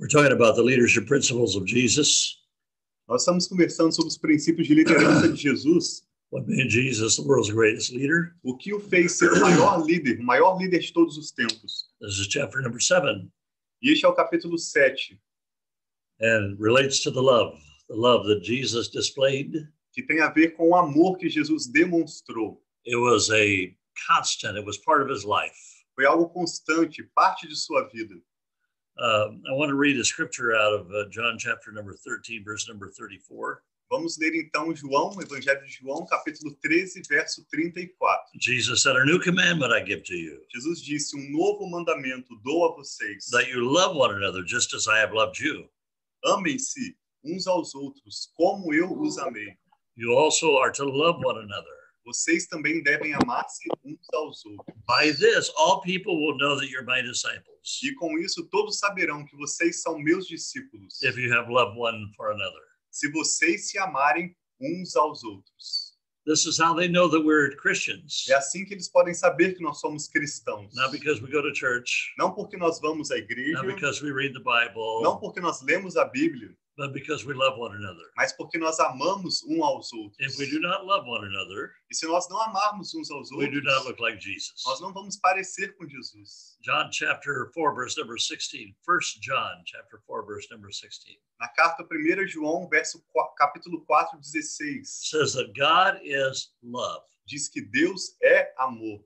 We're talking about the leadership principles of Jesus. Nós estamos conversando sobre os princípios de liderança de Jesus, What made Jesus the world's greatest leader? o que o fez ser o maior líder, o maior líder de todos os tempos. This is chapter number seven E este é o capítulo 7, and relates to the love, the love that Jesus displayed. que tem a ver com o amor que Jesus demonstrou. It was a constant, it was part of his life. Foi algo constante, parte de sua vida. Um, I want to read a scripture out of uh, John chapter number 13, verse number 34. Vamos ler então João, Evangelho de João, capítulo 13, verso 34. Jesus said, A new commandment I give to you, Jesus disse: Um novo mandamento dou a vocês. that you love one another just as I have loved you. Amem-se uns aos outros, como eu os amei. You also are to love one another. Vocês também devem amar-se uns aos outros. By this, all people will know that you're my disciples, E com isso todos saberão que vocês são meus discípulos, if you have loved one for another. se vocês se amarem uns aos outros. This is how they know that we're Christians. É assim que eles podem saber que nós somos cristãos. Not because we go to church, Não porque nós vamos à igreja, not because we read the Bible, não porque nós lemos a Bíblia, but because we love one another. mas porque nós amamos um aos outros. If we do not love one another, E se nós não amarmos uns aos we do not outros, look like Jesus. nós não vamos parecer com Jesus. John chapter 4, verse number 16. First John chapter 4, verse number 16 Na carta 1 João, verso qua- capítulo 4, 16, says that God is love. diz que Deus é amor.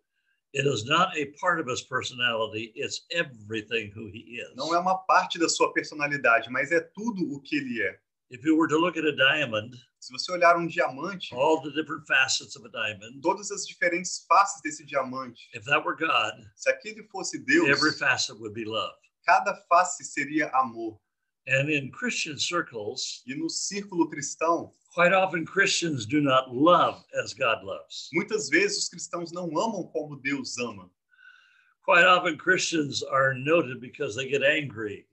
It is not a part of his personality, it's everything who he is. Não é uma parte da sua personalidade, mas é tudo o que ele é. If you were to look at a diamond, Se você olhar um diamante, all the different facets of a diamond, todas as diferentes faces desse diamante, if that were God, se aquele fosse Deus, every facet would be love. cada face seria amor. And in Christian circles, E no círculo cristão, quite often Christians do not love as God loves. muitas vezes os cristãos não amam como Deus ama. Quite often Christians are noted because they get angry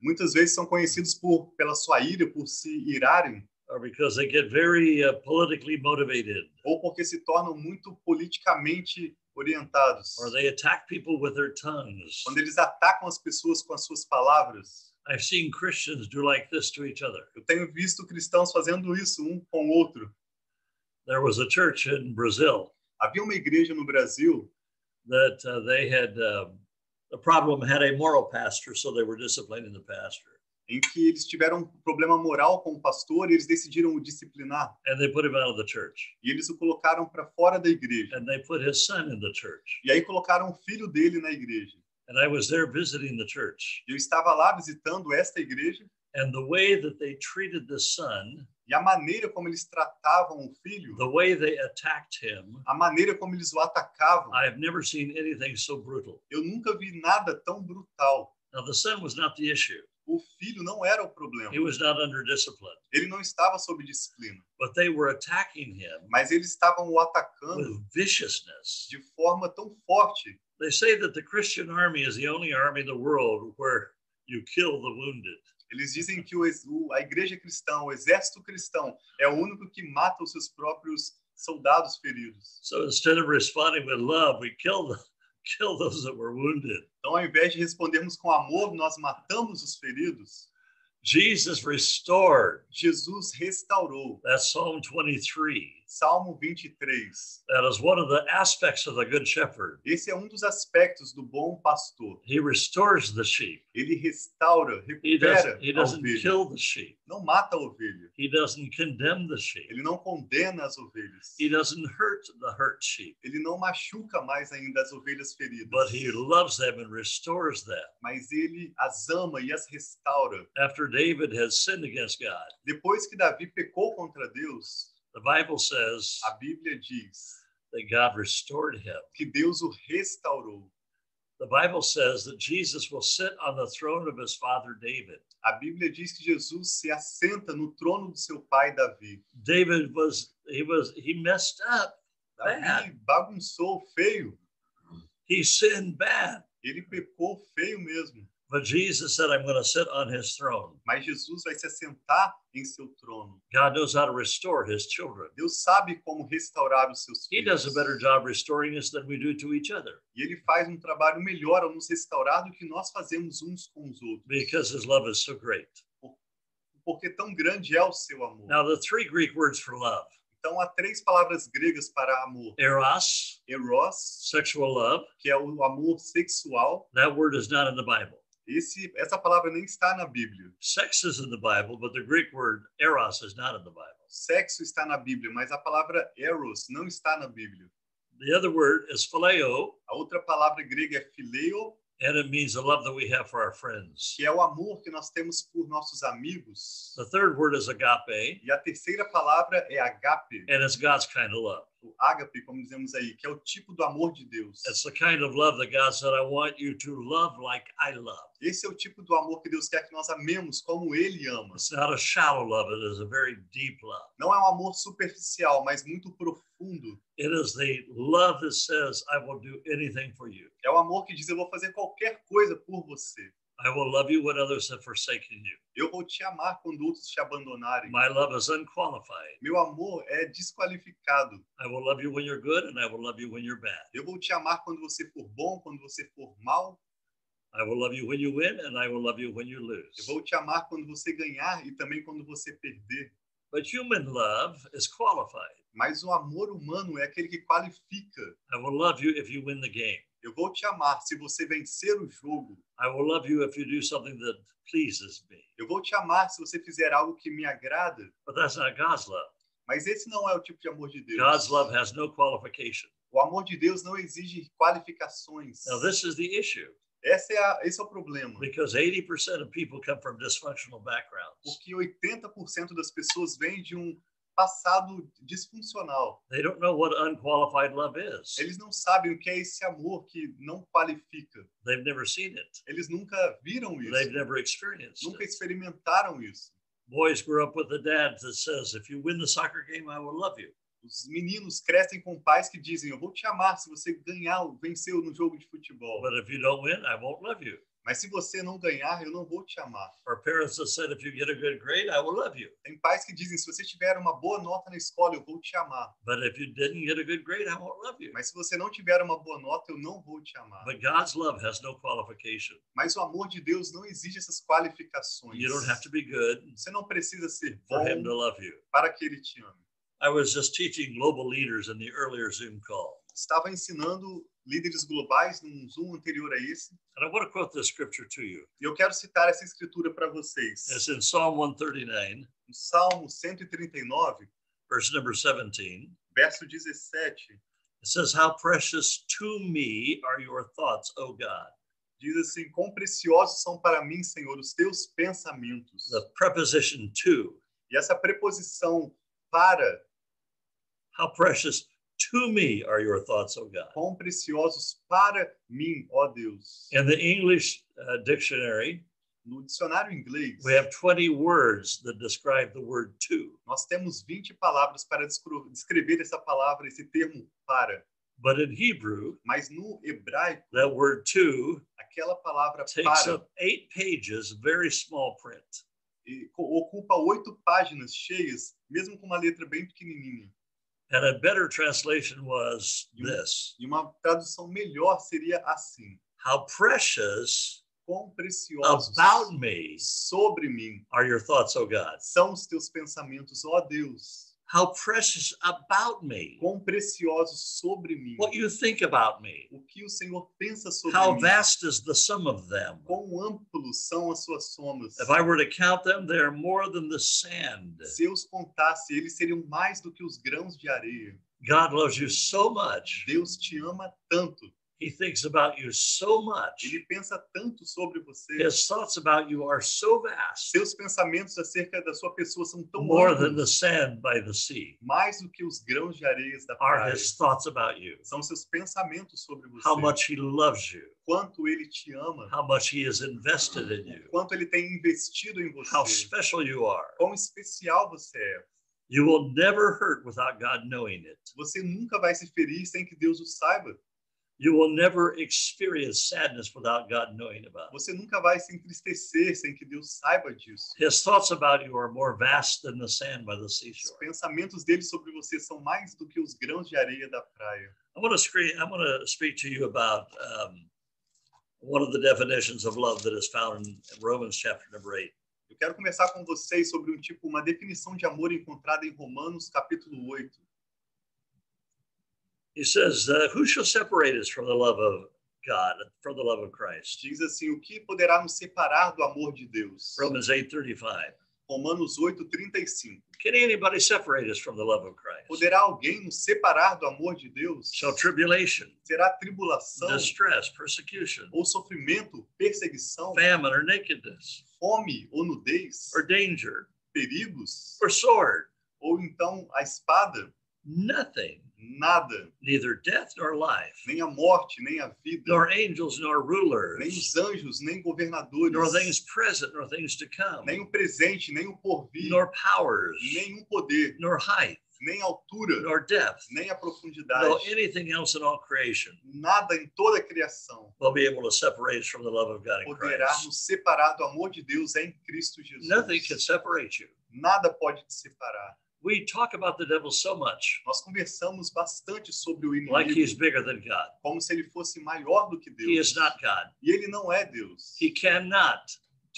Muitas vezes são conhecidos por pela sua ira, por se irarem, or because they get very uh, politically motivated ou porque se tornam muito politicamente orientados. or they attack people with their tongues. Quando eles atacam as pessoas com as suas palavras. I've seen Christians do like this to each other. Eu tenho visto cristãos fazendo isso um com o outro. There was a church in Brazil Havia uma igreja no Brasil that uh, they had uh, the problem had a moral pastor, so they were disciplining the pastor, em que eles tiveram um problema moral com o pastor e eles decidiram o disciplinar. and they put him out of the church, E eles o colocaram para fora da igreja. and they put his son in the church. E aí colocaram o filho dele na igreja. And I was there visiting the church, eu estava lá visitando esta igreja and the way that they treated the son, e a maneira como eles tratavam o filho, the way they attacked him, a maneira como eles o atacavam, I have never seen anything so brutal. eu nunca vi nada tão brutal. Now the son was not the issue; O filho não era o problema. he was not under discipline, Ele não estava sob disciplina, but they were attacking him mas eles estavam o atacando with viciousness. de forma tão forte. They say that the Christian army is the only army in the world where you kill the wounded. Eles dizem que o a igreja cristã, o exército cristão, é o único que mata os seus próprios soldados feridos. So instead of responding with love, we kill the, kill those that were wounded. Então, ao invés de respondermos com amor, nós matamos os feridos. Jesus restored. Jesus restaurou. That's Psalm 23. Salmo 23. That is one of the aspects of the Good Shepherd. Esse é um dos aspectos do bom pastor. He restores the sheep. Ele restaura, He recupera doesn't, he a doesn't ovelha. kill the sheep. Não mata a ovelha. He doesn't condemn the sheep. Ele não condena as ovelhas. He doesn't hurt the hurt sheep, Ele não machuca mais ainda as ovelhas feridas. but he loves them and restores them. Mas ele as ama e as restaura. After David has sinned against God, Depois que Davi pecou contra Deus, the Bible says a Bíblia diz that God restored him. que Deus o restaurou. The Bible says that Jesus will sit on the throne of his father David. A Bíblia diz que Jesus se assenta no trono do seu pai Davi. David was he was he messed up. Davi bagunçou feio. He sinned bad. Ele pecou feio mesmo. But Jesus said, I'm going to sit on his throne. Mas Jesus vai se assentar em seu trono. God knows how to restore his children. Deus sabe como restaurar os seus He filhos. does a better job restoring us than we do to each other E ele faz um trabalho melhor ao nos restaurar do que nós fazemos uns com os outros. because his love is so great. Porque tão grande é o seu amor. Now, the three Greek words for love Então há três palavras gregas para amor: eros, eros, sexual love, que é o amor sexual. that word is not in the Bible. Esse, essa palavra nem está na Bíblia. Sex is in the Bible, but the Greek word eros is not in the Bible. Sexo está na Bíblia, mas a palavra eros não está na Bíblia. The other word is phileo, A outra palavra grega é phileo, and it means the love that we have for our friends. que é o amor que nós temos por nossos amigos. The third word is agape, E a terceira palavra é agape, and it's God's kind of love. O ágape, como dizemos aí, que é o tipo do amor de Deus. It's the kind of love that God said, I want you to love like I love. Esse é o tipo do amor que Deus quer que nós amemos como Ele ama. It's not a shallow love, it is a very deep love. Não é um amor superficial, mas muito profundo. It is the love that says, I will do anything for you. É o amor que diz: Eu vou fazer qualquer coisa por você. I will love you when others have forsaken you. Eu vou te amar quando outros te abandonarem. My love is unqualified. Meu amor é desqualificado. I will love you when you're good, and I will love you when you're bad. Eu vou te amar quando você for bom, quando você for mal. I will love you when you win, and I will love you when you Eu lose. vou te amar quando você ganhar e também quando você perder. But human love is qualified. Mas o amor humano é aquele que qualifica. I will love you if you win the game. Eu vou te amar se você vencer o jogo. I will love you if you do something that pleases me. Eu vou te amar se você fizer algo que me agrada. But that's not God's love. Mas esse não é o tipo de amor de Deus. God's love has no qualification. O amor de Deus não exige qualificações. Now, this is the issue Essa é a, esse é o problema. because 80% of people come from dysfunctional backgrounds. Porque 80% das pessoas vêm de um passado disfuncional. They don't know what unqualified love is, Eles não sabem o que é esse amor que não qualifica. they've never seen it, Eles nunca viram they've isso. never experienced Nunca it. experimentaram isso. Boys grew up with a dad that says, If you win the soccer game, I will love you. Os meninos crescem com pais que dizem: Eu vou te amar se você ganhar, vencer no jogo de futebol. But if you don't win, I won't love you. Mas se você não ganhar, eu não vou te amar. Or parents said, If you get a good grade, I will love you. Tem pais que dizem: Se você tiver uma boa nota na escola, eu vou te amar. But if you didn't get a good grade, I won't love you. Mas se você não tiver uma boa nota, eu não vou te amar. But God's love has no qualification. Mas o amor de Deus não exige essas qualificações. You don't have to be good Você não precisa ser for Him to bom love you. para que ele te ame. I was just teaching global leaders in the earlier Zoom call. Estava ensinando líderes globais num Zoom anterior a esse, And I want to quote this scripture to you. e eu quero citar essa escritura para vocês. It's in Psalm 139, No Salmo 139, verse number 17. verso 17, It says, How precious to me are your thoughts, O God. diz assim: Quão preciosos são para mim, Senhor, os teus pensamentos. The preposition to, E essa preposição para, how precious to me are your thoughts, O God. quão preciosos para mim, ó Deus. In the English uh, dictionary, No dicionário inglês, we have 20 words that describe the word to. nós temos 20 palavras para descrever essa palavra, esse termo para. But in Hebrew, Mas no hebraico, that word to aquela palavra takes para up eight pages, very small print. e ocupa oito páginas cheias, mesmo com uma letra bem pequenininha. And a better translation was this E uma tradução melhor seria assim: How precious Quão preciosos about me sobre mim are your thoughts, O God. são os teus pensamentos, ó Deus. How precious about me. Quão preciosos sobre mim. What you think about me. O que o Senhor pensa sobre How mim. vast is the sum of them. Quão amplos são as suas somas. If I were to count them, they are more than the sand. Se eu os contasse, eles seriam mais do que os grãos de areia. God loves you so much. Deus te ama tanto. He thinks about you so much. Ele pensa tanto sobre você. His thoughts about you are so vast, Seus pensamentos acerca da sua pessoa são tão more than the sand by the sea, mais do que os grãos de areias da are praia. his thoughts about you. São seus pensamentos sobre você. How much he loves you, Quanto ele te ama. how much he has invested in you, Quanto ele tem investido em how você. special you are. Quão especial você é. You will never hurt without God knowing it. Você nunca vai se ferir sem que Deus o saiba. You will never experience sadness without God knowing about it. Você nunca vai se entristecer sem que Deus saiba disso. His thoughts about you are more vast than the sand by the Os seashore. pensamentos dele sobre você são mais do que os grãos de areia da praia. I want to screen, I want to speak to you about um, one of the definitions of love that is found in Romans chapter number eight. Eu quero conversar com vocês sobre um tipo, uma definição de amor encontrada em Romanos capítulo 8. He says, uh, "Who shall separate us from the love of God, from the love of Christ?" Diz assim: O que poderá nos separar do amor de Deus? Romans eight thirty-five. Romanos 8, 35. Can anybody separate us from the love of Christ? Poderá alguém nos separar do amor de Deus? So tribulation, Será tribulação distress, persecution, ou sofrimento, perseguição, famine, or nakedness, fome ou nudez, or danger, perigos, or sword? ou então a espada? Nothing, Nada, neither death nor life, nem a morte, nem a vida, nor angels nor nem rulers, os anjos, nem governadores, nor things present nor things to come, nem o presente, nem o porvir, nor powers, nenhum poder, nor height, nem altura, nor depth, nem a nor profundidade, anything else in all creation. Nada em toda a criação. Will be able to separate us from the love of God in poderá Christ. nos separar do amor de Deus em Cristo Jesus. Nothing can separate you. Nada pode te separar. We talk about the devil so much, Nós conversamos bastante sobre o like he's inimigo bigger than God. como se ele fosse maior do que Deus. He is not God. E ele não é Deus. He cannot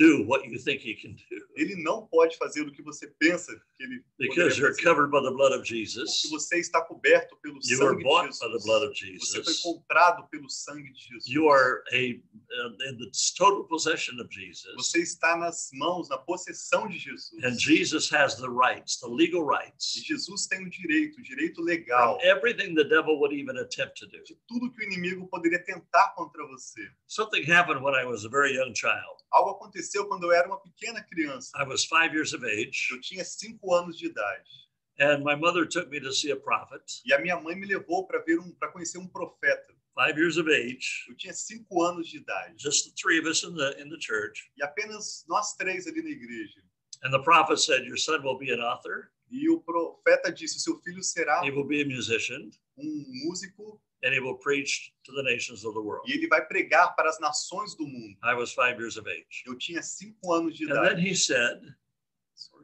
do what you think he can do Ele não pode fazer o que você pensa que ele because you're fazer. covered by the blood of Porque Jesus. você está coberto pelo You sangue de by the Jesus. blood of Você foi Jesus. comprado pelo sangue de Jesus. You are a uh, in the total possession of Jesus. Você está nas mãos, na possessão de Jesus. And Jesus has the rights, the legal E rights Jesus tem o direito, o direito from legal everything the devil would even attempt to do. de tudo que o inimigo poderia tentar contra você. Something happened when I was a very young child. Algo aconteceu quando eu era uma pequena criança. I was five years of age, Eu tinha cinco anos de idade. and my mother took me to see a prophet. E a minha mãe me levou para ver um, para conhecer um profeta. Five years of age, Eu tinha cinco anos de idade. just the three of us in the in the church. E apenas nós três ali na igreja. And the prophet said, "Your son will be an author. E o profeta disse: seu filho será He will be a musician, um músico and he will preach to the nations of the world." e ele vai pregar para as nações do mundo. I was five years of age, Eu tinha cinco anos de and then idade. he said,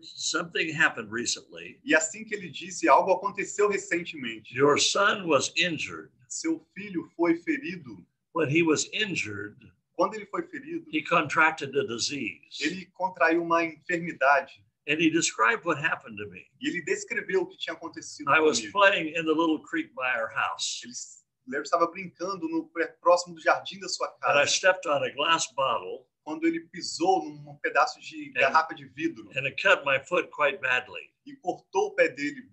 "Something happened recently. E assim que ele disse, algo aconteceu recentemente. Your son was injured. Seu filho foi ferido. When he was injured, Quando ele foi ferido, he contracted a disease." ele contraiu uma enfermidade. And he described what happened to me. E ele descreveu o que tinha acontecido I was comigo. playing in the little creek by our house, Ele, ele estava brincando no próximo do jardim da sua and I casa. stepped on a glass bottle, Quando ele pisou num pedaço de É. garrafa de vidro and it cut my foot quite badly. e cortou o pé dele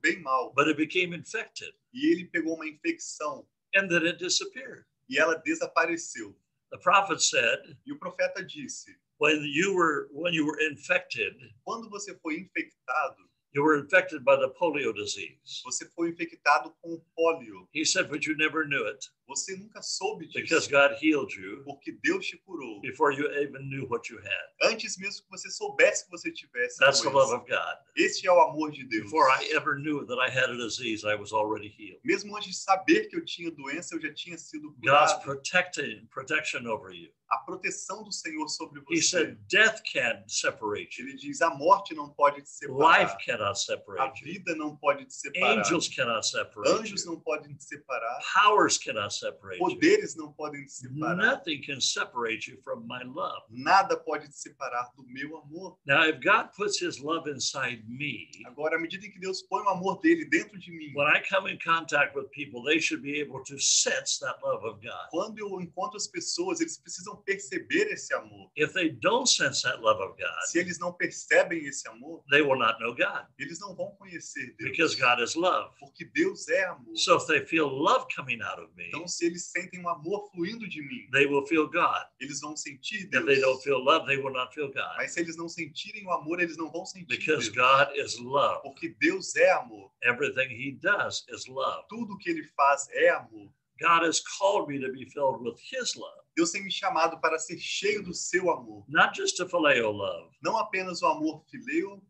bem mal. But it became infected, E ele pegou uma infecção and then it disappeared. e ela desapareceu. The prophet said, E o profeta disse: "When you were when you were infected, quando você foi infectado, you were infected by the polio disease." você foi infectado com pólio. He said, "But you never knew it Você nunca soube because disso, God healed you porque Deus te curou. before you even knew what you had." Antes mesmo que você soubesse que você tivesse. That's the love of God. Este é o amor de Deus. Before I ever knew that I had a disease, I was already healed. Mesmo antes de saber que eu tinha doença, eu já tinha sido God's curado. protecting protection over you. A proteção do Senhor sobre He você. said, Death can't separate you. Ele diz: a morte não pode te separar. Life cannot A separate you. vida não pode te separar. Angels cannot separate Anjos you. não podem te separar. Powers cannot. Poderes não podem te separar. Nothing can separate you from my love. Nada pode te separar do meu amor. Now, if God puts his love inside me, Agora, à medida que Deus põe o amor dele dentro de mim, when I come in contact with people, they should be able to sense that love of God. quando eu encontro as pessoas, eles precisam perceber esse amor. If they don't sense that love of God, Se eles não percebem esse amor, they will not know God eles não vão conhecer Deus. because God is love. Porque Deus é amor. So if they feel love coming out of me, Então, se eles sentem um amor fluindo de mim, they will feel God. eles vão sentir If they don't Deus. feel love, they will not feel God Mas se eles não sentirem o amor, eles não vão sentir because Deus. God is love. Porque Deus é amor. Everything He does is love. Tudo que ele faz é amor. God has called me to be filled with His love, Deus tem me chamado para ser cheio do seu amor. not just a phileo love. Não apenas o amor fileu.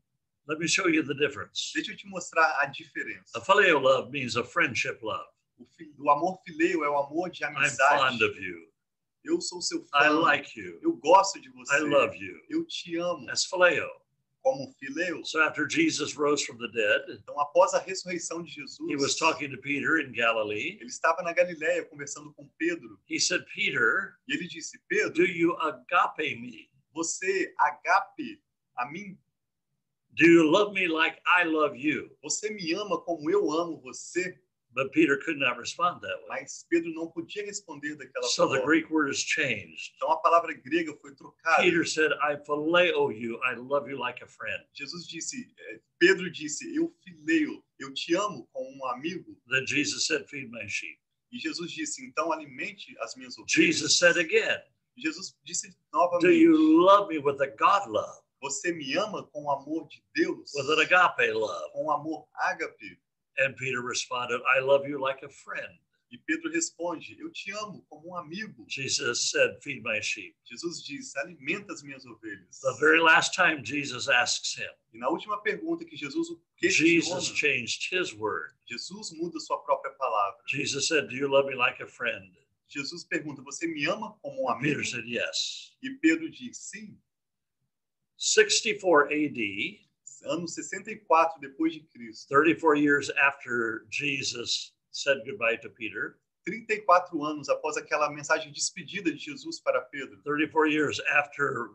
Let me show you the difference. Deixa eu te mostrar a diferença. A phileo love means a friendship love. O, o amor fileu é o amor de I'm amizade. fond of you. Eu sou seu fã. I like you. Eu gosto de você. I love you. Eu te amo. That's phileo. Como fileu. So after Jesus rose from the dead, Então, após a ressurreição de Jesus, he was talking to Peter in Galilee. ele estava na Galiléia conversando com Pedro. He said, Peter, E ele disse: Pedro, do you agape me? você agape a mim? Do you love me like I love you? Você me ama como eu amo você? But Peter could not respond that way. Mas Pedro não podia responder daquela So the forma. Greek word is changed. Então a palavra grega foi trocada. Peter said, I phileo you. I love you like a friend. Jesus disse, eh, Pedro disse, eu fileio, eu te amo como um amigo. Then Jesus said, Feed my sheep. E Jesus disse, então alimente as minhas ovelhas. Jesus said again, Jesus disse Do novamente, you love me with a God love, você me ama com o amor de Deus, with an agape love? com o amor ágape. And Peter responded, I love you like a friend. E Pedro responde, eu te amo como um amigo. Jesus said, Feed my sheep. Jesus diz, alimenta as minhas ovelhas. The very last time Jesus asks him, E na última pergunta que Jesus o questiona, Jesus changed his word. Jesus muda sua própria palavra. Jesus said, Do you love me like a friend? Jesus pergunta, você me ama como um amigo? Peter said, Yes. E Pedro diz, sim. 64 AD, Ano 64 depois de Cristo, 34 years after Jesus said goodbye to Peter, 34 anos após aquela mensagem de despedida de Jesus para Pedro, 34 years after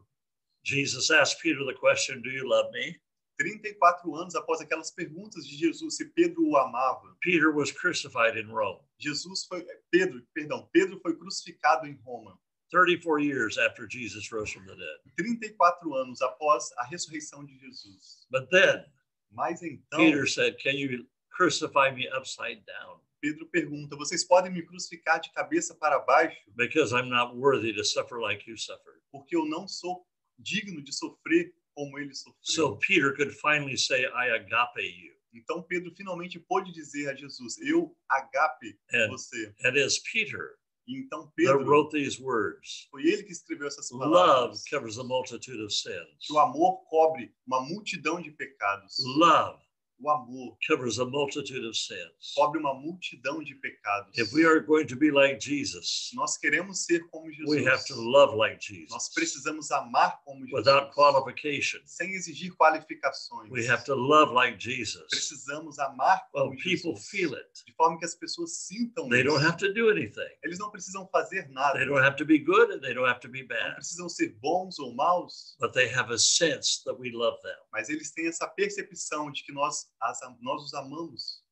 Jesus asked Peter the question, Do you love me? 34 anos após aquelas perguntas de Jesus se Pedro o amava, Peter was crucified in Rome. Jesus foi Pedro, perdão, Pedro foi crucificado em Roma. 34 years after Jesus rose from the dead. 34 anos após a ressurreição de Jesus. But then Mas então Peter said, Can you crucify me upside down? Pedro pergunta: Vocês podem me crucificar de cabeça para baixo, Because I'm not worthy to suffer like you suffered. porque eu não sou digno de sofrer como ele sofreu. So Peter could finally say, I agape you. Então Pedro finalmente pôde dizer a Jesus: Eu agape And, você. and it's Peter então Pedro wrote these words. foi ele que escreveu essas Love palavras. covers a multitude of sins. Que o amor cobre uma multidão de pecados. Love O amor covers a multitude of sins. cobre uma multidão de pecados. If we are going to be like Se Jesus, nós queremos ser como Jesus, we have to love like nós Jesus precisamos amar como Jesus. without qualification. Sem exigir qualificações. We have to love like Jesus. Precisamos amar como Well, people Jesus. feel it. De forma que as pessoas sintam They don't isso. have to do anything. Eles não precisam fazer nada. They don't have to be good and they don't have to be Não bad. precisam ser bons ou maus, But they have a sense that we love them. mas eles têm essa percepção de que nós, as, nós os amamos.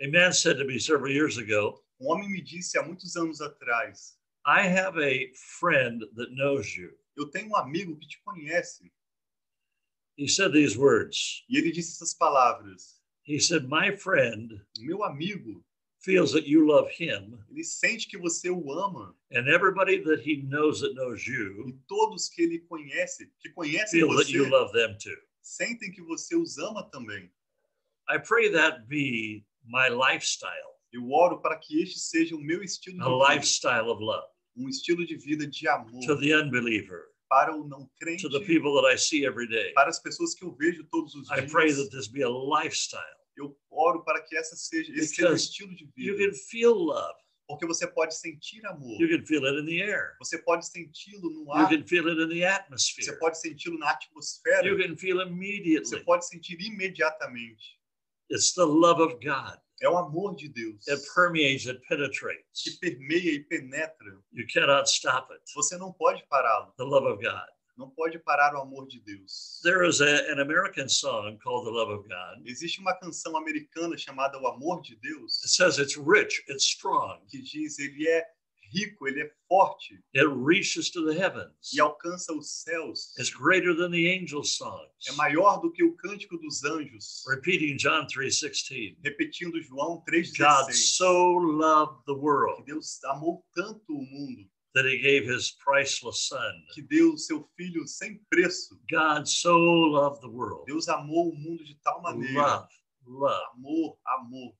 A man said to me several years ago, Um homem me disse há muitos anos atrás: I have a friend that knows you. Eu tenho um amigo que te conhece. He said these words. E ele disse essas palavras: He said, My friend Meu amigo, feels that you love him, ele sente que você o ama. and everybody that he knows that knows E you todos que ele conhece, que conhecem feel that você, you love them too. sentem que você os ama também. I pray that be my lifestyle, Eu oro para que este seja o meu estilo de a vida, lifestyle of love um estilo de vida de amor to the unbeliever, para o não crente, to the people that I see every day. para as pessoas que eu vejo todos os I dias. pray that this be a lifestyle. Eu oro para que essa seja esse seja o estilo de You vida, can feel love. porque você pode sentir amor, You can feel it in the air. você pode senti-lo no You ar, can feel it in the você atmosphere. pode senti-lo na atmosfera, You can feel você immediately. pode sentir imediatamente. It's the love of God. É o amor de Deus It permeates, it que penetrates. permeia e penetra. You cannot stop it. Você não pode pará-lo, The love of God. não pode parar o amor de Deus. There is a, an American song called The Love of God. Existe uma canção americana chamada O Amor de Deus. It says it's rich, it's strong, que diz ele é rico, ele é forte it reaches to the heavens, e alcança os céus. it's greater than the angels' songs. É maior do que o cântico dos anjos. Repeating John 3:16. Repetindo João God 3,16. so loved the Que world Deus amou tanto o mundo that he gave his priceless son. que deu seu filho sem preço. God so loved the world. Deus amou o mundo de tal maneira. Love, love. Amor, amor.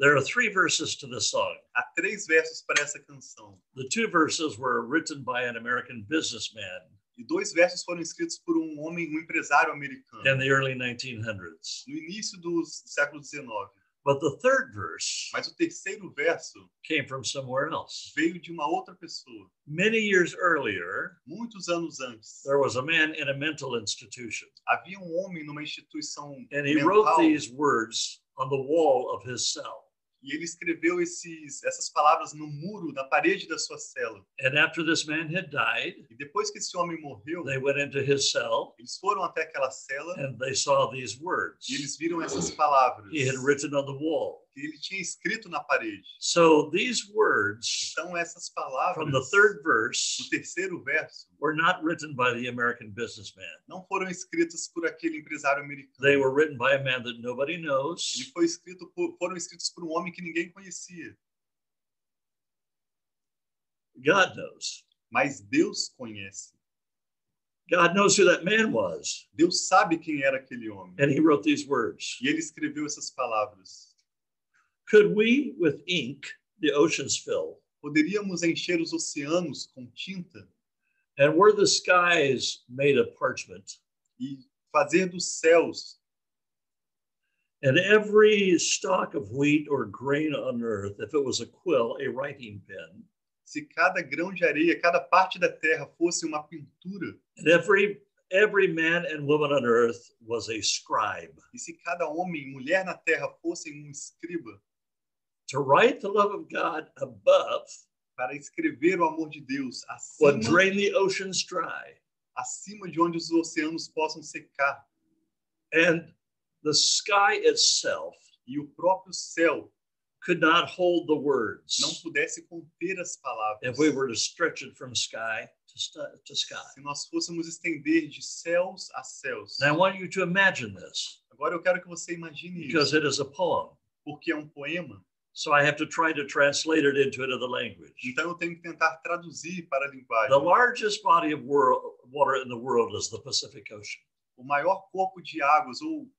There are three verses to this song. Há três versos para essa canção. The two verses were written by an American businessman E dois versos foram escritos por um homem, um empresário americano, in the early 1900s. no início do século XIX. But the third verse Mas o terceiro verso came from somewhere else. veio de uma outra pessoa. Many years earlier, Muitos anos antes, there was a man in a mental institution, havia um homem numa instituição and he wrote mental these words on the wall of his cell. E ele escreveu esses, essas palavras no muro, na parede da sua cela. And after this man had died, E depois que esse homem morreu, they went into his cell eles foram até aquela cela and they saw these words e eles viram essas palavras he had written on the wall. Ele tinha escrito na parede. So these words Então essas from palavras the third do verse terceiro verso were not written by the American businessman. não foram escritas por aquele empresário americano. They were written by a man that nobody Ele knows, foi escrito por, foram escritos por um homem que ninguém conhecia, God knows. mas Deus conhece. God knows who that man was. Deus sabe quem era aquele homem. And he wrote these words. E ele escreveu essas palavras. Could we, with ink, the oceans fill, Poderíamos encher os oceanos com tinta? And were the skies made of parchment, e fazer dos céus? And every stalk of wheat or grain on earth, if it was a quill, a writing pen, se cada grão de areia, cada parte da terra fosse uma pintura, and every every man and woman on earth was a scribe. e se cada homem e mulher na terra fossem um escriba, To write the love of God above para escrever o amor de Deus acima, drain the oceans dry, acima de onde os oceanos possam secar, and the sky itself e o próprio céu could not hold the words não pudesse conter as palavras. if we were to stretch it from sky to, to sky. Se nós fôssemos estender de céus a céus. And I want you to imagine this Agora eu quero que você imagine because isso, it is a poem. porque é um poema. So I have to try to translate it into another language. Então eu tenho que tentar traduzir para a linguagem. The largest body of world, water in the world is the Pacific Ocean. O maior corpo de águas ou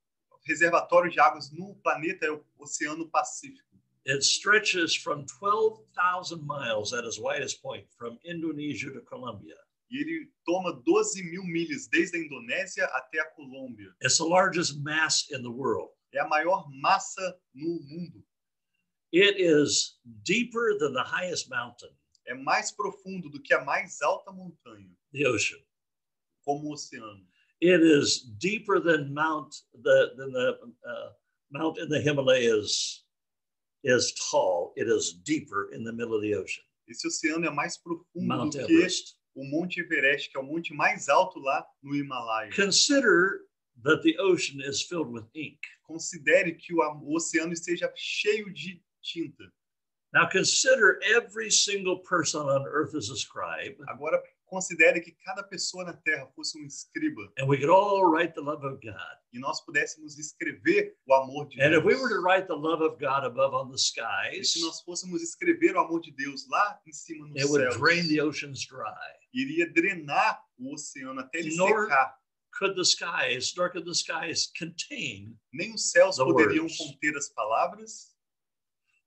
reservatório de águas no planeta é o Oceano Pacífico. It stretches from 12,000 miles at its widest point from Indonesia to Colombia. E ele toma 12 mil milhas desde a Indonésia até a Colômbia. It's the largest mass in the world. É a maior massa no mundo. It is deeper than the highest mountain, É mais profundo do que a mais alta montanha, the ocean. como o oceano. It is deeper than Mount the than the uh, mount in the Himalayas is tall. It is deeper in the middle of the ocean. Esse oceano é mais profundo Mount do que Everest. o Monte Everest, que é o monte mais alto lá no Himalaia. Consider that the ocean is filled with ink. Considere que o, o oceano esteja cheio de tinta. Now consider every single person on earth as a scribe, Agora, considere que cada pessoa na Terra fosse um escriba and we could all write the love of God. e nós pudéssemos escrever o amor de And Deus. if we were to write the love of God above on the E skies, se nós fôssemos escrever o amor de Deus lá em cima no it would drain the oceans dry. iria drenar o oceano até ele Nor- secar. Could the skies, nor could the skies contain Nem os céus poderiam words. conter as palavras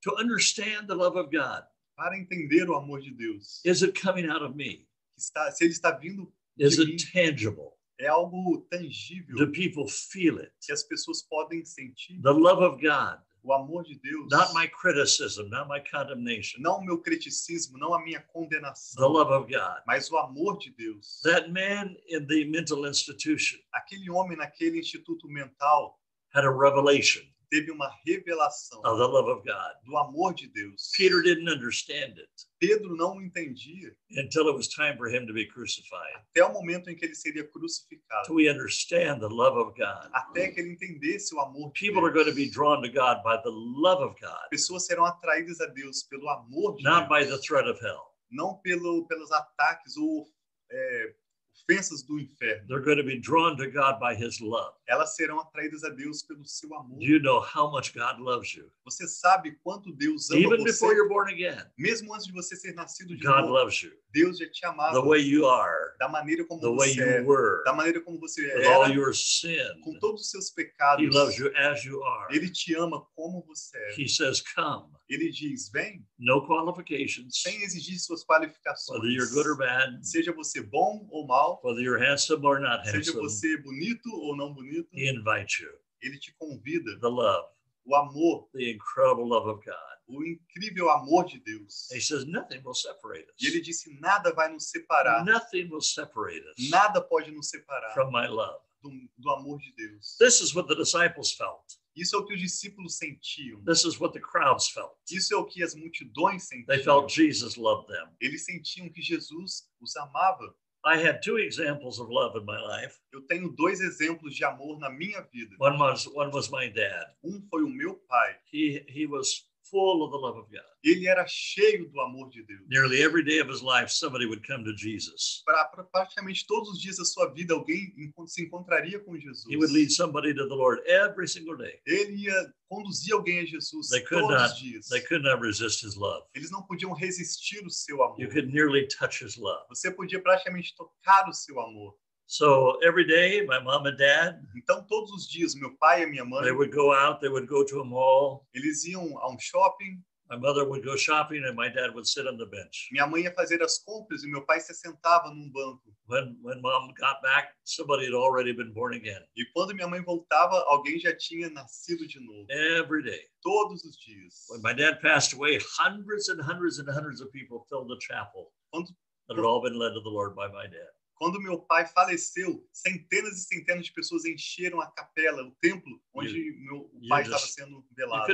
to understand the love of God? para entender o amor de Deus. Is it coming out of me? Está, se ele está vindo, Is it mim, tangible? é algo tangível Do people feel it? que as pessoas podem sentir. The love of God, O amor de Deus. not my criticism, not my condemnation. Não o meu criticismo, não a minha The condenação, love of God. mas o amor de Deus. That man in the mental institution Aquele homem naquele instituto mental had a revelation teve uma revelação of the love of God. do amor de Deus. Peter didn't understand it Pedro não entendia until it was time for him to be crucified. até o momento em que ele seria crucificado, Till we understand the love of God. até que ele entendesse o amor de People are Deus. going to be drawn to God by the love of God, Pessoas serão atraídas a Deus pelo amor de not by Deus, the threat of hell. não pelo, pelos ataques ou é, ofensas do inferno. They're going to be drawn to God by his love. Elas serão atraídas a Deus pelo seu amor. You know how much God loves you? Você sabe quanto Deus ama Even você, before you're born again, mesmo antes de você ser nascido de God novo. loves you Deus já te amava the way you are, da maneira como the way você you é, were, da maneira como você with all era, your sin. com todos os seus pecados. He loves you as you are. Ele te ama como você é. He says, Come. Ele diz: vem, No qualifications, sem exigir suas qualificações. whether you're good or bad, Seja você bom ou whether you're handsome or not seja handsome. você bonito ou não bonito, He invites you. ele te convida The love o amor, the incredible love of God. o incrível amor de Deus. He says, Nothing will separate E ele us. disse: nada vai nos separar, Nothing will separate us nada pode nos separar from my love. do, do amor de Deus. This is what the disciples felt. Isso é o que os discípulos sentiam. This is what the crowds felt. Isso é o que as multidões They sentiam. felt Jesus loved them. Eles sentiam que Jesus os amava. I had two examples of love in my life. Eu tenho dois exemplos de amor na minha vida. One was one was my dad. Um foi o meu pai. He he was full of the love of God. Ele era cheio do amor de Deus. Nearly every day of his life, somebody would come to Jesus. Pra praticamente todos os dias da sua vida, alguém se encontraria com Jesus. He would lead somebody to the Lord every single day. Ele ia conduzir alguém a Jesus They could todos not- os dias. They could not resist his love. Eles não podiam resistir o seu amor. You could nearly touch his love. Você podia praticamente tocar o seu amor. So every day, my mom and dad, Então, todos os dias, meu pai e minha mãe, they would go out, they would go to a mall. eles iam a um shopping, My mother would go shopping and my dad would sit on the bench. minha mãe ia fazer as compras e meu pai se sentava num banco. When when mom got back, somebody had already been born again. E quando minha mãe voltava, alguém já tinha nascido de novo. Every day. Todos os dias. When my dad passed away, hundreds and hundreds and hundreds of people filled the chapel Quando- that had all been led to the Lord by my dad. Quando meu pai faleceu, centenas e centenas de pessoas encheram a capela, o templo onde meu you pai just- estava sendo velado.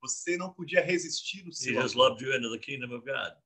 Você não podia resistir o seu amor.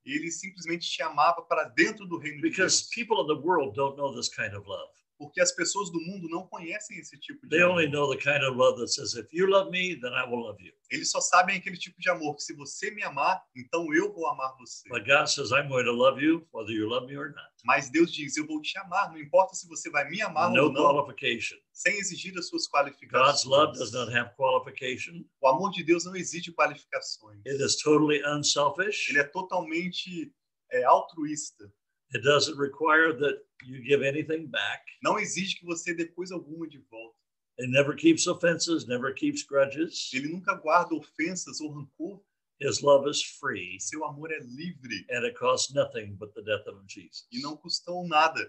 Ele simplesmente te amava para dentro do reino de Because Deus. people in the world don't know this kind of love. Porque as pessoas do mundo não conhecem esse tipo de They only amor. know the kind of love that says, if you love me, then I will love you. Eles só sabem aquele tipo de amor que se você me amar, então eu vou amar você. But God says, I'm going to love you whether you love me or not. Mas Deus diz, eu vou te amar, não importa se você vai me amar No ou não, qualification. sem exigir as suas God's qualificações. love does not have qualification. O amor de Deus não exige qualificações. It is totally unselfish. Ele é totalmente é, altruísta. It doesn't require that you give anything back. Não exige que você dê coisa alguma de volta. It never keeps offenses, never keeps grudges. Ele nunca guarda ofensas ou rancor. His love is free, Seu amor é livre and it costs nothing but the death of Jesus. e não custou nada,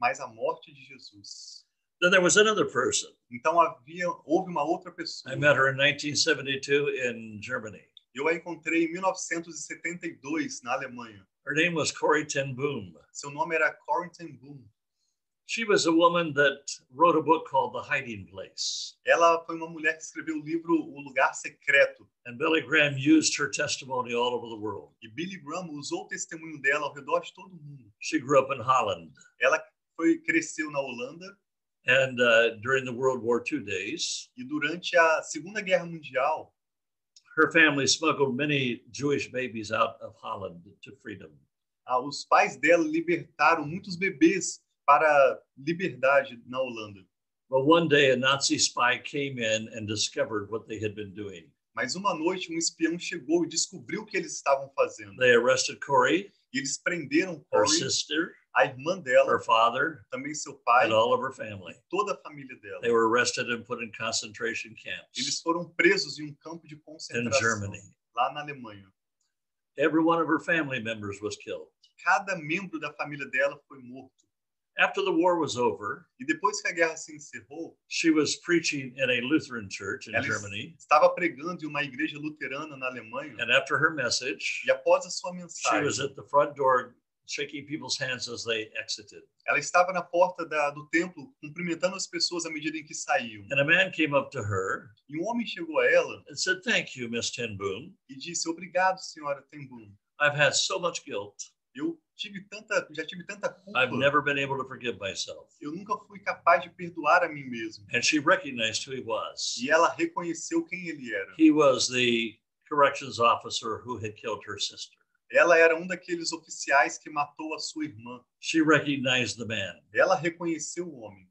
mas a morte de Jesus. Then there was another person. Então havia, houve uma outra pessoa. I met her in 1972 in Germany. Eu a encontrei em 1972 na Alemanha. Her name was Corrie ten Boom. Seu nome era Corrie ten Boom. She was a woman that wrote a book called The Hiding Place. Ela foi uma mulher que escreveu o livro O Lugar Secreto. And Billy Graham used her testimony all over the world. E Billy Graham usou o testemunho dela ao redor de todo mundo. She grew up in Holland. Ela foi, cresceu na Holanda And uh, during the World War II days, e durante a Segunda Guerra Mundial, her family smuggled many Jewish babies out of Holland to freedom. ah, os pais dela libertaram muitos bebês para liberdade na Holanda. But one day, a Nazi spy came in and discovered what they had been doing. Mas uma noite, um espião chegou e descobriu o que eles estavam fazendo. They arrested Corey, E eles prenderam her Corey, sister, a irmã dela, her father, também seu pai, and all of her family. toda a família dela. They were arrested and put in concentration camps. Eles foram presos em um campo de concentração in Germany. lá na Alemanha. Every one of her family members was killed. Cada membro da família dela foi morto. After the war was over, E depois que a guerra se encerrou, she was preaching in a Lutheran church in ela Germany. estava pregando em uma igreja luterana na Alemanha. And after her message, E após a sua mensagem, she was at the front door shaking people's hands as they exited. ela estava na porta da- do templo cumprimentando as pessoas à medida em que saíam. And a man came up to her E um homem chegou a ela and said, Thank you, Miss Ten Boom. e disse: Obrigado, senhora Tenbum. I've had so much guilt. Eu tive tanta, já tive tanta culpa. I've never been able to forgive myself. Eu nunca fui capaz de perdoar a mim mesmo. And she recognized who he was. E ela reconheceu quem ele era. He was the corrections officer who had killed her sister. Ela era um daqueles oficiais que matou a sua irmã. She recognized the man. Ela reconheceu o homem.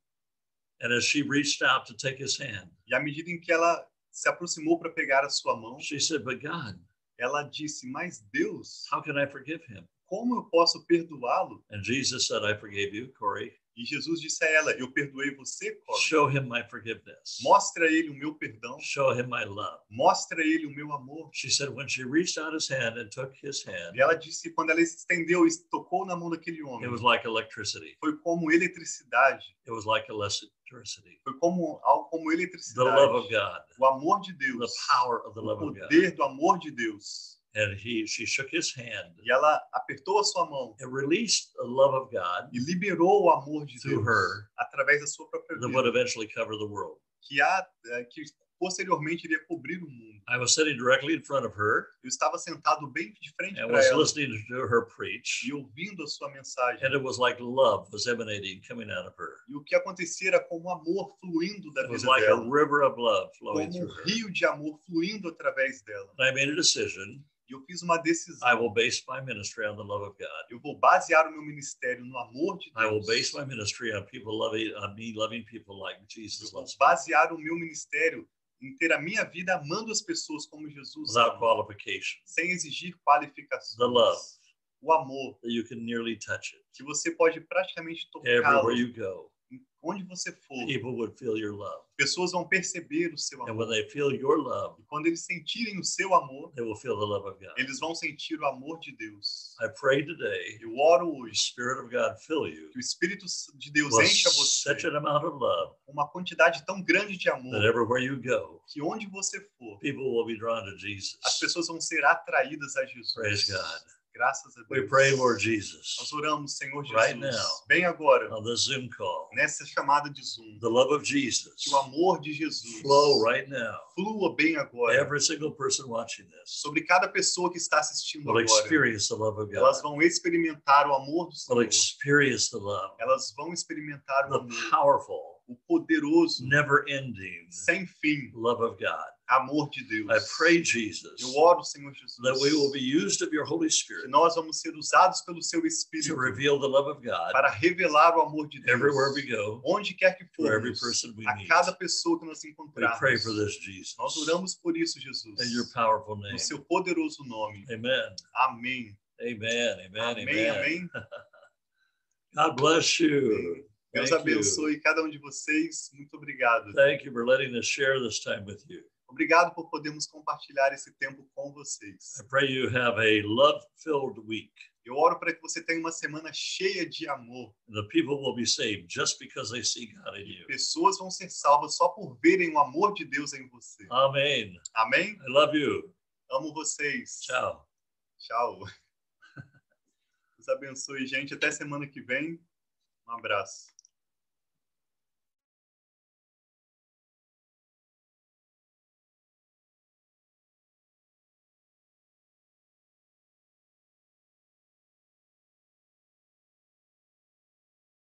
And as she reached out to take his hand, E à medida em que ela se aproximou para pegar a sua mão, she said, But God, ela disse: Mas Deus, how can I forgive him? como eu posso perdoá-lo? And Jesus said, I forgave you, Corey. E Jesus disse a ela: Eu perdoei você, Corey. Show him my forgiveness. Mostra a ele o meu perdão. Show him my love. Mostra a ele o meu amor. She said, when she reached out his hand and took his hand, E ela disse: Quando ela estendeu e tocou na mão daquele it homem, was like electricity. foi como eletricidade. It was like electricity. Foi como algo como The eletricidade. love of God, O amor de the Deus. power of the O love of God. poder do amor de Deus. And he, she shook his hand E ela apertou a sua mão and released the love of God e liberou o amor de Deus her através da sua própria that would vida, eventually cover the world. que, há, é, que posteriormente iria cobrir o mundo. I was sitting directly in front of her Eu estava sentado bem de frente para was ela listening to her preach. e ouvindo a sua mensagem. And it was like love was emanating coming out of her. E o que acontecia era como amor fluindo da It was vida like a dela, river of love flowing como um through her. rio de amor fluindo através dela. And I made a decision. E eu fiz uma decisão. I will base my ministry on the love of God. Eu vou basear o meu ministério no amor de I will Deus. base my ministry on people loving, on me loving people like Eu Jesus vou loves me, basear o meu ministério em ter a minha vida amando as pessoas como Jesus without qualification. sem exigir qualificações. The love. O amor, That you can nearly touch it. que você pode praticamente tocá-lo Everywhere you go, onde você for. people would feel your love. Pessoas vão perceber o seu amor. when they feel your love, E quando eles sentirem o seu amor, they will feel the love of God. eles vão sentir o amor de Deus. I pray today, Eu oro hoje Spirit of God fill you que o Espírito de Deus encha você such an amount of love com uma quantidade tão grande de amor that everywhere you go, que onde você for, people will be drawn to as pessoas vão ser atraídas a Jesus. Graças a Deus. We pray, Lord Nós Jesus, oramos, Senhor Jesus, Right now. bem agora, on this Zoom call, nessa chamada de Zoom, the love of Jesus que o amor de Jesus flow right now. flua bem agora Every single person watching this sobre cada pessoa que está assistindo will agora. experience the love of Elas God, vão experimentar o amor do will Senhor. experience the love, Elas vão experimentar o the amor, powerful, o poderoso, never ending sem fim love of God. Amor de Deus. I pray, Jesus, Eu oro, Senhor Jesus, that we will be used of your Holy que Spirit nós vamos ser usados pelo Seu to Espírito reveal the love of God para revelar o amor de Deus. everywhere we go, Onde quer que to every person we a meet. cada pessoa que nós We encontrarmos. pray for this, Jesus, Nós oramos por isso, Jesus. in your powerful name. No seu poderoso nome. Amen. Amém. Amen. Amen. Amém, Amen. amém. God bless you. Amém. Deus Thank you. abençoe cada um de vocês. Muito obrigado. Thank you for letting us share this time with you. Obrigado por podermos compartilhar esse tempo com vocês. I pray you have a love filled week. Eu oro para que você tenha uma semana cheia de amor. The people will be saved just because they see God in you. Pessoas vão ser salvas só por verem o amor de Deus em você. Amen. Amém? I love you. Amo vocês. Ciao. Tchau. Deus abençoe, gente. Até semana que vem. Um abraço.